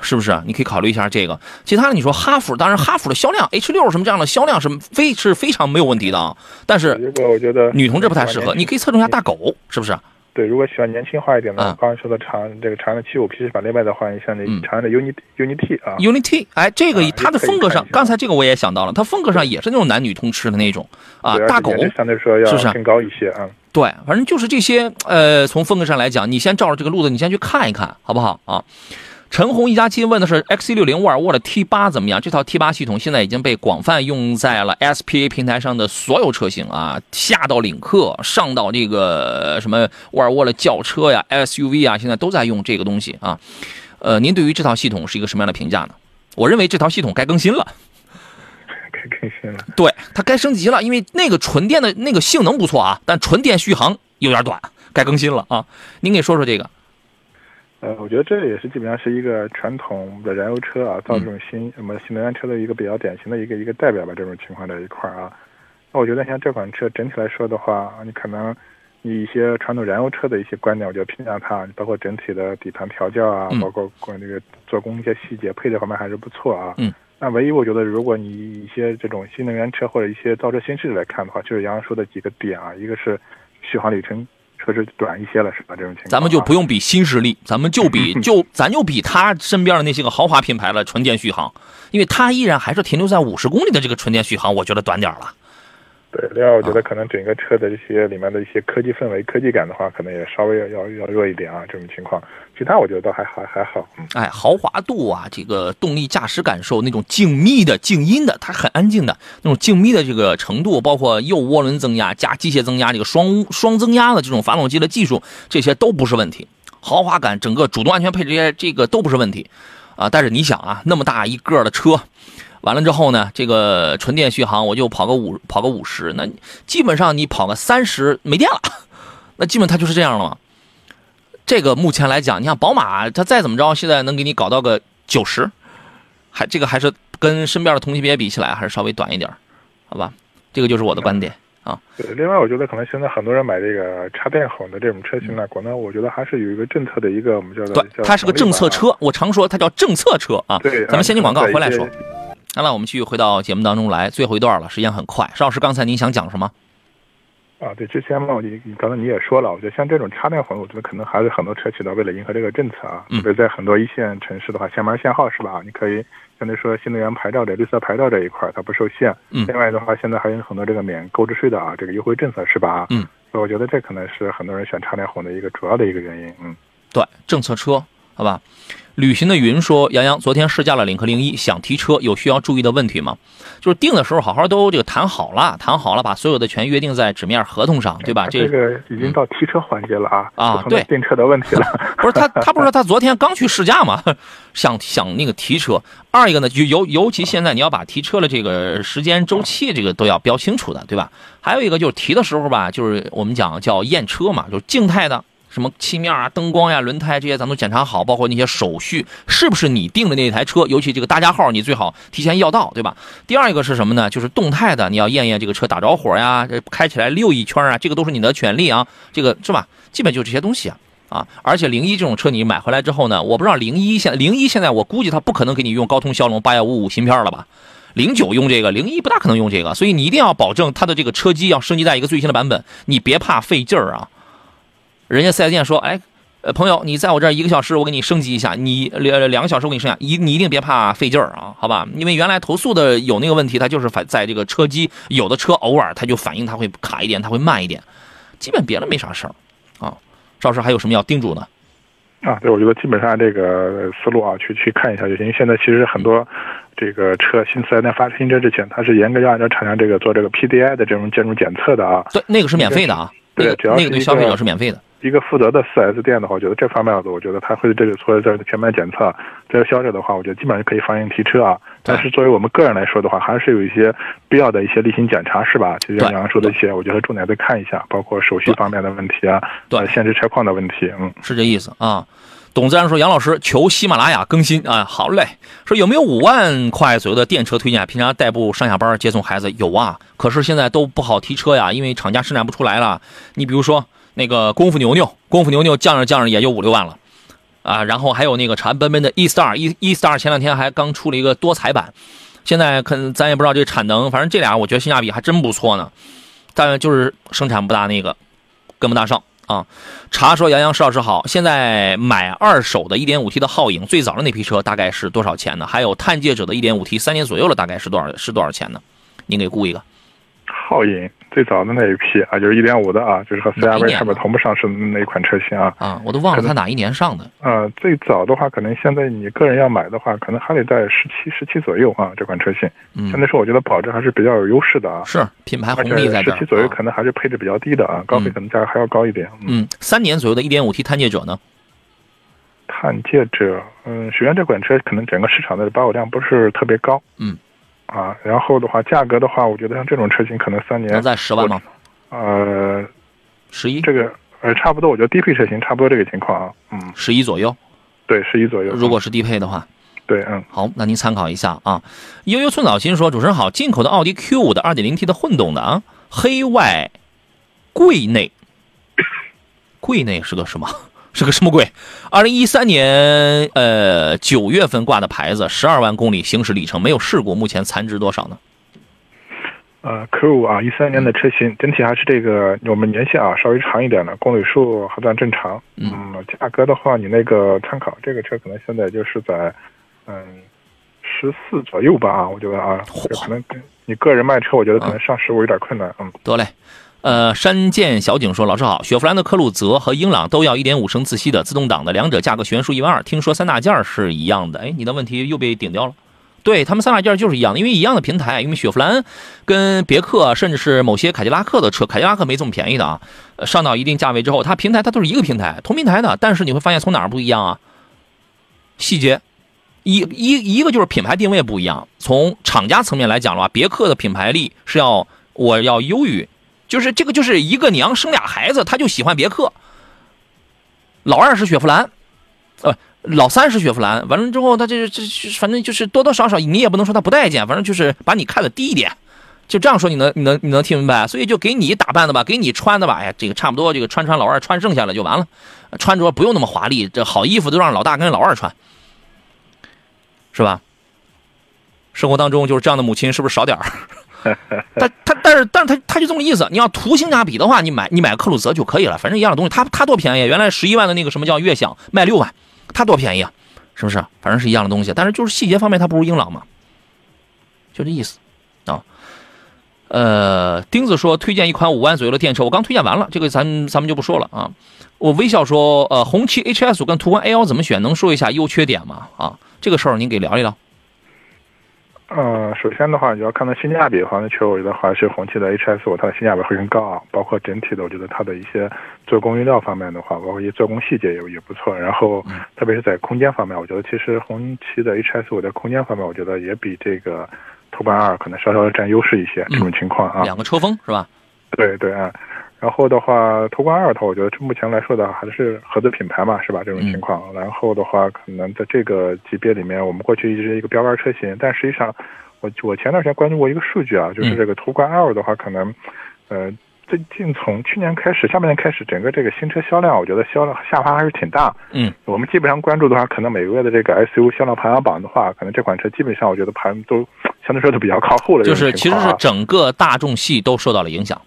是不是？你可以考虑一下这个。其他的你说哈弗，当然哈弗的销量 H 六什么这样的销量是非是非常没有问题的啊。但是如果我觉得女同志不太适合，你可以侧重一下大狗，是不是？对，如果喜欢年轻化一点的，刚才说的长这个长安的七五 P 是把另外的话，你像那长安的 UNI UNI-T 啊，UNI-T，哎，这个它的风格上，刚才这个我也想到了，它风格上也是那种男女通吃的那种啊，大狗相对说要更高一些啊。对，反正就是这些，呃，从风格上来讲，你先照着这个路子，你先去看一看，好不好啊？陈红一家亲问的是 XC 六零沃尔沃的 T 八怎么样？这套 T 八系统现在已经被广泛用在了 SPA 平台上的所有车型啊，下到领克，上到这个什么沃尔沃的轿车呀、SUV 啊，现在都在用这个东西啊。呃，您对于这套系统是一个什么样的评价呢？我认为这套系统该更新了，更新了。对，它该升级了，因为那个纯电的那个性能不错啊，但纯电续航有点短，该更新了啊。您给说说这个。呃，我觉得这也是基本上是一个传统的燃油车啊，造这种新什么新能源车的一个比较典型的一个一个代表吧。这种情况在一块儿啊，那我觉得像这款车整体来说的话，你可能以一些传统燃油车的一些观点，我觉得评价它，包括整体的底盘调教啊，包括关这个做工一些细节配置方面还是不错啊。嗯。那唯一我觉得，如果你一些这种新能源车或者一些造车新势力来看的话，就是杨洋说的几个点啊，一个是续航里程。确实短一些了，是吧？这种情况，咱们就不用比新势力，咱们就比 就咱就比他身边的那些个豪华品牌了纯电续航，因为它依然还是停留在五十公里的这个纯电续航，我觉得短点了。对，另外我觉得可能整个车的这些里面的一些科技氛围、科技感的话，可能也稍微要要要弱一点啊。这种情况，其他我觉得倒还还还好。哎，豪华度啊，这个动力驾驶感受，那种静谧的、静音的，它很安静的那种静谧的这个程度，包括右涡轮增压加机械增压这个双双增压的这种发动机的技术，这些都不是问题。豪华感，整个主动安全配置这些，这个都不是问题啊。但是你想啊，那么大一个的车。完了之后呢，这个纯电续航我就跑个五跑个五十，那基本上你跑个三十没电了，那基本它就是这样了嘛。这个目前来讲，你像宝马，它再怎么着，现在能给你搞到个九十，还这个还是跟身边的同级别比起来，还是稍微短一点，好吧？这个就是我的观点啊。对，另外我觉得可能现在很多人买这个插电混的这种车型呢，可能我觉得还是有一个政策的一个我们叫做对，它是个政策车，我常说它叫政策车啊。对，咱们先进广告回来说。好了，我们继续回到节目当中来，最后一段了，时间很快。邵老师，刚才您想讲什么？啊，对，之前嘛，你刚才你也说了，我觉得像这种插电混，我觉得可能还是很多车企的为了迎合这个政策啊，特别在很多一线城市的话，限牌限号是吧？你可以相对说新能源牌照这绿色牌照这一块它不受限。嗯。另外的话，现在还有很多这个免购置税的啊，这个优惠政策是吧？嗯。所以我觉得这可能是很多人选插电混的一个主要的一个原因。嗯，对，政策车，好吧。旅行的云说：“杨洋，昨天试驾了领克零一，想提车，有需要注意的问题吗？就是定的时候好好都这个谈好了，谈好了，把所有的全约定在纸面合同上，对吧？这个已经到提车环节了啊啊，对，订车的问题了。不是他，他不是说他昨天刚去试驾嘛，想想那个提车。二一个呢，就尤尤其现在你要把提车的这个时间周期这个都要标清楚的，对吧？还有一个就是提的时候吧，就是我们讲叫验车嘛，就是静态的。”什么漆面啊、灯光呀、轮胎这些，咱都检查好，包括那些手续是不是你订的那台车？尤其这个大家号，你最好提前要到，对吧？第二一个是什么呢？就是动态的，你要验验这个车打着火呀，开起来溜一圈啊，这个都是你的权利啊，这个是吧？基本就这些东西啊啊！而且零一这种车你买回来之后呢，我不知道零一现零一现在我估计它不可能给你用高通骁龙八幺五五芯片了吧？零九用这个，零一不大可能用这个，所以你一定要保证它的这个车机要升级在一个最新的版本，你别怕费劲儿啊。人家四 S 店说，哎，呃，朋友，你在我这儿一个小时，我给你升级一下，你两两个小时我给你升下，一你一定别怕费劲儿啊，好吧？因为原来投诉的有那个问题，它就是反在这个车机，有的车偶尔它就反应它会卡一点，它会慢一点，基本别的没啥事儿，啊，赵师还有什么要叮嘱的？啊，对，我觉得基本上这个思路啊，去去看一下就行。因为现在其实很多这个车新四 S 店发新车之前，它是严格要按照厂家这个做这个 PDI 的这种建筑检测的啊。对，那个是免费的啊。对，只要那个对消费者是免费的。一个负责的四 S 店的话，我觉得这方面的，我觉得他会这个做这全面检测。这个消费者的话，我觉得基本上可以放心提车啊。但是作为我们个人来说的话，还是有一些必要的一些例行检查，是吧？就像刚刚说的一些，我觉得重点再看一下，包括手续方面的问题啊，对，限制车况的问题，嗯，是这意思啊。董自然说：“杨老师求喜马拉雅更新啊，好嘞。说有没有五万块左右的电车推荐？平常代步上下班接送孩子有啊，可是现在都不好提车呀，因为厂家生产不出来了。你比如说。”那个功夫牛牛，功夫牛牛降着降着也就五六万了，啊，然后还有那个长安奔奔的 e star，e e star 前两天还刚出了一个多彩版，现在可咱也不知道这个产能，反正这俩我觉得性价比还真不错呢，但就是生产不大那个，跟不大上啊。查说杨洋石老师好，现在买二手的 1.5T 的皓影，最早的那批车大概是多少钱呢？还有探界者的 1.5T 三年左右了，大概是多少是多少钱呢？您给估一个。皓影最早的那一批啊，就是一点五的啊，就是和 CRV 上面同步上市的那一款车型啊。啊，我都忘了它哪一年上的。啊，最早的话，可能现在你个人要买的话，可能还得在十七、十七左右啊。这款车型，嗯，相对说我觉得保值还是比较有优势的啊。是品牌红利在这。十七左右可能还是配置比较低的啊，高配可能价格还要高一点。嗯，三年左右的一点五 T 探界者呢？探界者，嗯，首先这款车可能整个市场的保有量不是特别高。嗯。啊，然后的话，价格的话，我觉得像这种车型可能三年能在十万吗？呃，十一，这个呃差不多，我觉得低配车型差不多这个情况啊，嗯，十一左右，对，十一左右。如果是低配的话，对，嗯，好，那您参考一下啊。悠悠寸草心说：“主持人好，进口的奥迪 Q 五的二点零 T 的混动的啊，黑外柜内，柜内是个什么？”是个什么鬼？二零一三年呃九月份挂的牌子，十二万公里行驶里程，没有事故，目前残值多少呢？呃，Q 五啊，一三年的车型，整体还是这个我们年限啊稍微长一点的，公里数还算正常。嗯，价格的话，你那个参考这个车可能现在就是在嗯十四左右吧啊，我觉得啊，可能你个人卖车，我觉得可能上十五有点困难。嗯，得嘞。呃，山涧小景说：“老师好，雪佛兰的科鲁泽和英朗都要1.5升自吸的自动挡的，两者价格悬殊一万二。听说三大件是一样的，哎，你的问题又被顶掉了。对他们三大件就是一样的，因为一样的平台，因为雪佛兰跟别克甚至是某些凯迪拉克的车，凯迪拉克没这么便宜的啊。上到一定价位之后，它平台它都是一个平台，同平台的，但是你会发现从哪儿不一样啊？细节，一一一个就是品牌定位不一样。从厂家层面来讲的话，别克的品牌力是要我要优于。”就是这个，就是一个娘生俩孩子，他就喜欢别克。老二是雪佛兰，呃，老三是雪佛兰。完了之后，他这这反正就是多多少少，你也不能说他不待见，反正就是把你看的低一点。就这样说，你能你能你能听明白？所以就给你打扮的吧，给你穿的吧，哎呀，这个差不多，这个穿穿老二穿剩下了就完了，穿着不用那么华丽，这好衣服都让老大跟老二穿，是吧？生活当中就是这样的母亲，是不是少点儿？他他但是但是他他就这么个意思，你要图性价比的话，你买你买个克鲁泽就可以了，反正一样的东西，它它多便宜，原来十一万的那个什么叫悦享卖六万，它多便宜啊，是不是？反正是一样的东西，但是就是细节方面它不如英朗嘛，就这意思啊。呃，钉子说推荐一款五万左右的电车，我刚推荐完了，这个咱咱们就不说了啊。我微笑说，呃，红旗 HS 跟途观 L 怎么选？能说一下优缺点吗？啊，这个事儿您给聊一聊。呃，首先的话，你要看到性价比的话，那确实我觉得还是红旗的 HS 五它的性价比会更高啊。包括整体的，我觉得它的一些做工用料方面的话，包括一些做工细节也也不错。然后，特别是在空间方面，我觉得其实红旗的 HS 五在空间方面，我觉得也比这个途观二可能稍稍占优势一些。这种情况啊，两个车风是吧？对对啊。然后的话，途观二它我觉得目前来说的还是合资品牌嘛，是吧？这种情况。然后的话，可能在这个级别里面，我们过去一直是一个标杆车型，但实际上，我我前段时间关注过一个数据啊，就是这个途观 L 的话，可能，呃，最近从去年开始，下半年开始，整个这个新车销量，我觉得销量下滑还是挺大。嗯。我们基本上关注的话，可能每个月的这个 SUV 销量排行榜的话，可能这款车基本上我觉得排都相对说都比较靠后了。就是其实是整个大众系都受到了影响。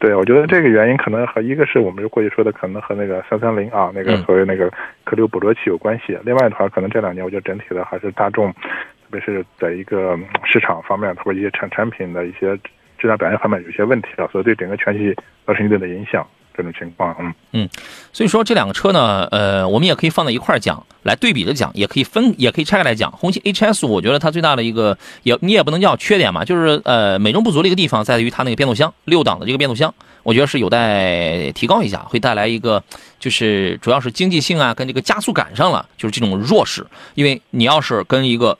对，我觉得这个原因可能和一个是我们过去说的，可能和那个三三零啊，那个所谓那个颗粒捕捉器有关系。另外的话，可能这两年我觉得整体的还是大众，特别是在一个市场方面或者一些产产品的一些质量表现方面有些问题啊，所以对整个全系造成一定的影响。这种情况，嗯嗯，所以说这两个车呢，呃，我们也可以放在一块儿讲，来对比着讲，也可以分，也可以拆开来讲。红旗 HS，我觉得它最大的一个，也你也不能叫缺点嘛，就是呃美中不足的一个地方在于它那个变速箱，六档的这个变速箱，我觉得是有待提高一下，会带来一个就是主要是经济性啊，跟这个加速感上了，就是这种弱势，因为你要是跟一个。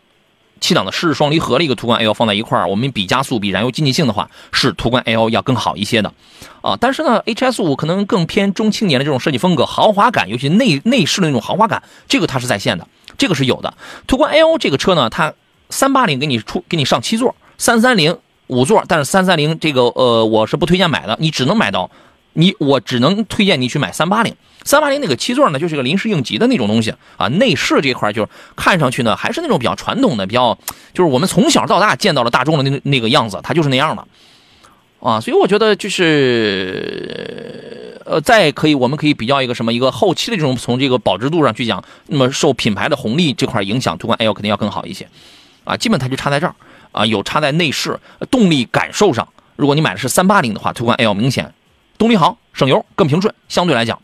七档的湿式双离合的一个途观 L 放在一块儿，我们比加速、比燃油经济性的话，是途观 L 要更好一些的，啊，但是呢，HS 五可能更偏中青年的这种设计风格，豪华感，尤其内内饰的那种豪华感，这个它是在线的，这个是有的。途观 L 这个车呢，它三八零给你出给你上七座，三三零五座，但是三三零这个呃，我是不推荐买的，你只能买到。你我只能推荐你去买三八零，三八零那个七座呢，就是个临时应急的那种东西啊。内饰这块就是看上去呢，还是那种比较传统的，比较就是我们从小到大见到了大众的那那个样子，它就是那样的啊。所以我觉得就是呃，再可以我们可以比较一个什么一个后期的这种从这个保值度上去讲，那么受品牌的红利这块影响，途观 L 肯定要更好一些啊。基本它就差在这儿啊，有差在内饰动力感受上。如果你买的是三八零的话，途观 L 明显。动力好，省油，更平顺，相对来讲，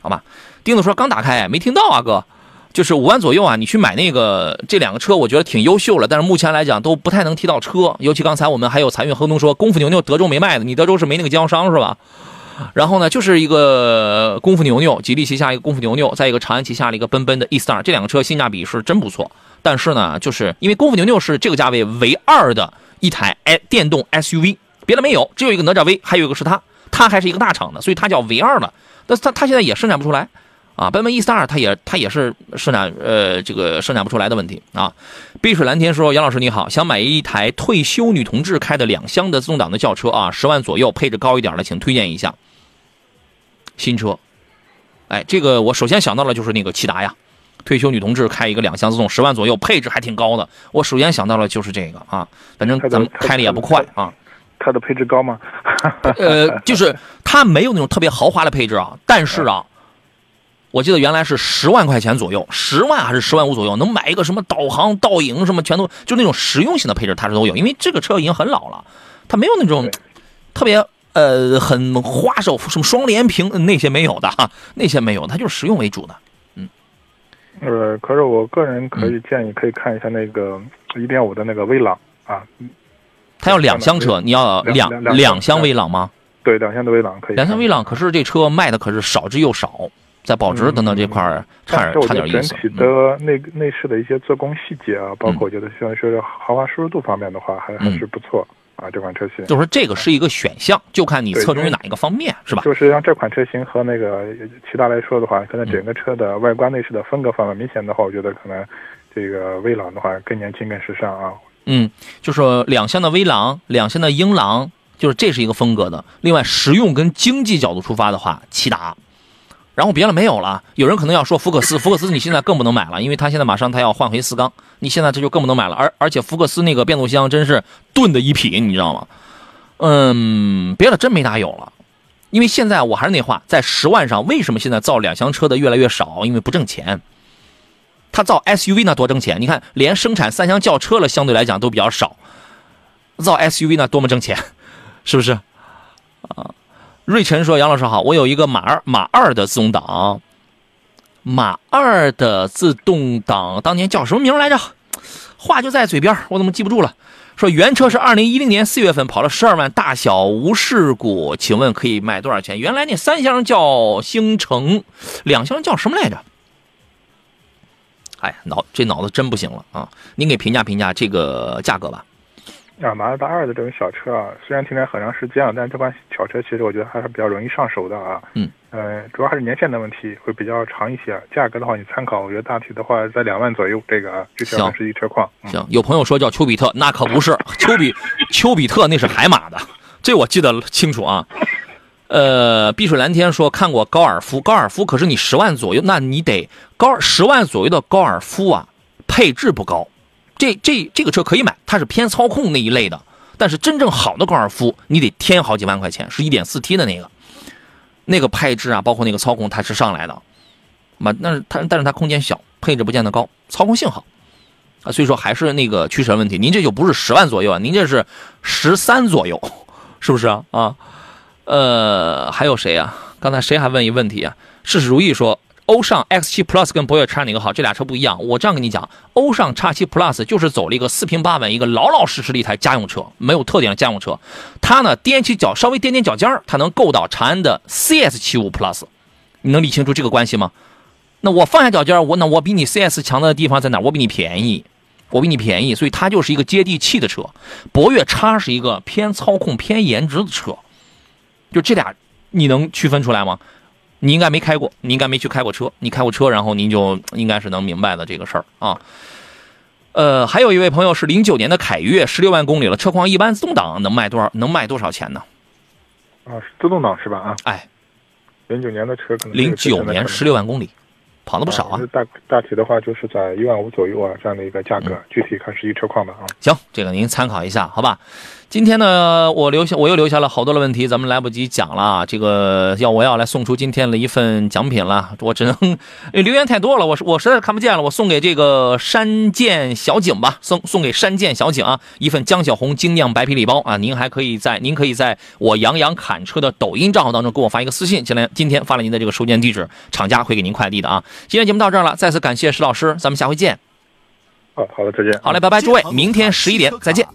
好吧。钉子说刚打开，没听到啊，哥，就是五万左右啊，你去买那个这两个车，我觉得挺优秀了，但是目前来讲都不太能提到车，尤其刚才我们还有财运亨通说功夫牛牛德州没卖的，你德州是没那个经销商是吧？然后呢，就是一个功夫牛牛，吉利旗下一个功夫牛牛，在一个长安旗下的一个奔奔的 E Star，这两个车性价比是真不错，但是呢，就是因为功夫牛牛是这个价位唯二的一台哎电动 SUV，别的没有，只有一个哪吒 V，还有一个是它。它还是一个大厂的，所以它叫 V 二了，但是它它现在也生产不出来啊。奔奔 E 三二它也它也是生产呃这个生产不出来的问题啊。碧水蓝天说：“杨老师你好，想买一台退休女同志开的两厢的自动挡的轿车啊，十万左右，配置高一点的，请推荐一下。”新车，哎，这个我首先想到的就是那个骐达呀，退休女同志开一个两厢自动，十万左右，配置还挺高的。我首先想到了就是这个啊，反正咱们开的也不快啊。它的配置高吗？呃，就是它没有那种特别豪华的配置啊，但是啊，我记得原来是十万块钱左右，十万还是十万五左右，能买一个什么导航、倒影什么，全都就那种实用性的配置，它是都有。因为这个车已经很老了，它没有那种特别呃很花哨，什么双联屏那些没有的哈，那些没有，它就是实用为主的。嗯，呃，可是我个人可以建议可以看一下那个一点五的那个威朗啊。它要两厢车，你要两两厢威朗吗？对，两厢的威朗可以。两厢威朗，可是这车卖的可是少之又少，在保值等等这块儿差差点意思。整体的内内饰的一些做工细节啊，包括我觉得像说豪华舒适度方面的话，还还是不错啊。这款车型就是这个是一个选项，就看你侧重于哪一个方面，是吧？就是像这款车型和那个其他来说的话，可能整个车的外观内饰的风格方面，明显的话，我觉得可能这个威朗的话更年轻、更时尚啊。嗯，就是两厢的威朗，两厢的英朗，就是这是一个风格的。另外，实用跟经济角度出发的话，骐达，然后别的没有了。有人可能要说福克斯，福克斯你现在更不能买了，因为他现在马上他要换回四缸，你现在这就更不能买了。而而且福克斯那个变速箱真是钝的一匹，你知道吗？嗯，别的真没大有了。因为现在我还是那话，在十万上，为什么现在造两厢车的越来越少？因为不挣钱。他造 SUV 那多挣钱，你看连生产三厢轿车了，相对来讲都比较少。造 SUV 那多么挣钱，是不是？啊，瑞晨说：“杨老师好，我有一个马二马二的自动挡，马二的自动挡当年叫什么名来着？话就在嘴边，我怎么记不住了？说原车是二零一零年四月份跑了十二万，大小无事故，请问可以卖多少钱？原来那三厢叫星城，两厢叫什么来着？哎，脑这脑子真不行了啊！您给评价评价这个价格吧。”啊，马自达二的这种小车啊，虽然停产很长时间了，但是这款小车其实我觉得还是比较容易上手的啊。嗯。呃，主要还是年限的问题，会比较长一些。价格的话，你参考，我觉得大体的话在两万左右。这个啊，具体要看实际车况。行，有朋友说叫丘比特，那可不是丘比丘比特，那是海马的，这我记得清楚啊。呃，碧水蓝天说看过高尔夫，高尔夫可是你十万左右，那你得高十万左右的高尔夫啊，配置不高。这这这个车可以买，它是偏操控那一类的，但是真正好的高尔夫，你得添好几万块钱，是一点四 T 的那个，那个配置啊，包括那个操控，它是上来的，嘛，那是它，但是它空间小，配置不见得高，操控性好，啊，所以说还是那个驱神问题。您这就不是十万左右啊，您这是十三左右，是不是啊？啊，呃，还有谁啊？刚才谁还问一问题啊？事事如意说。欧尚 X7 Plus 跟博越叉哪个好？这俩车不一样。我这样跟你讲，欧尚 X7 Plus 就是走了一个四平八稳、一个老老实实的一台家用车，没有特点的家用车。它呢踮起脚，稍微踮踮脚尖它能够到长安的 CS75 Plus。你能理清楚这个关系吗？那我放下脚尖我那我比你 CS 强的地方在哪？我比你便宜，我比你便宜，所以它就是一个接地气的车。博越叉是一个偏操控、偏颜值的车。就这俩，你能区分出来吗？你应该没开过，你应该没去开过车。你开过车，然后您就应该是能明白的这个事儿啊。呃，还有一位朋友是零九年的凯越，十六万公里了，车况一般，自动挡能卖多少？能卖多少钱呢？啊，自动挡是吧？啊，哎，零九年的车可能零九年十六万公里，跑了不少啊。大大体的话就是在一万五左右啊，这样的一个价格，具体看实际车况吧啊。行，这个您参考一下，好吧？今天呢，我留下我又留下了好多的问题，咱们来不及讲了啊。这个要我要来送出今天的一份奖品了，我只能留言太多了，我我实在看不见了，我送给这个山涧小景吧，送送给山涧小景啊，一份江小红精酿白啤礼包啊。您还可以在您可以在我杨洋侃车的抖音账号当中给我发一个私信，今天今天发了您的这个收件地址，厂家会给您快递的啊。今天节目到这儿了，再次感谢石老师，咱们下回见。好，好的，再见。好嘞，拜拜，诸位，明天十一点再见。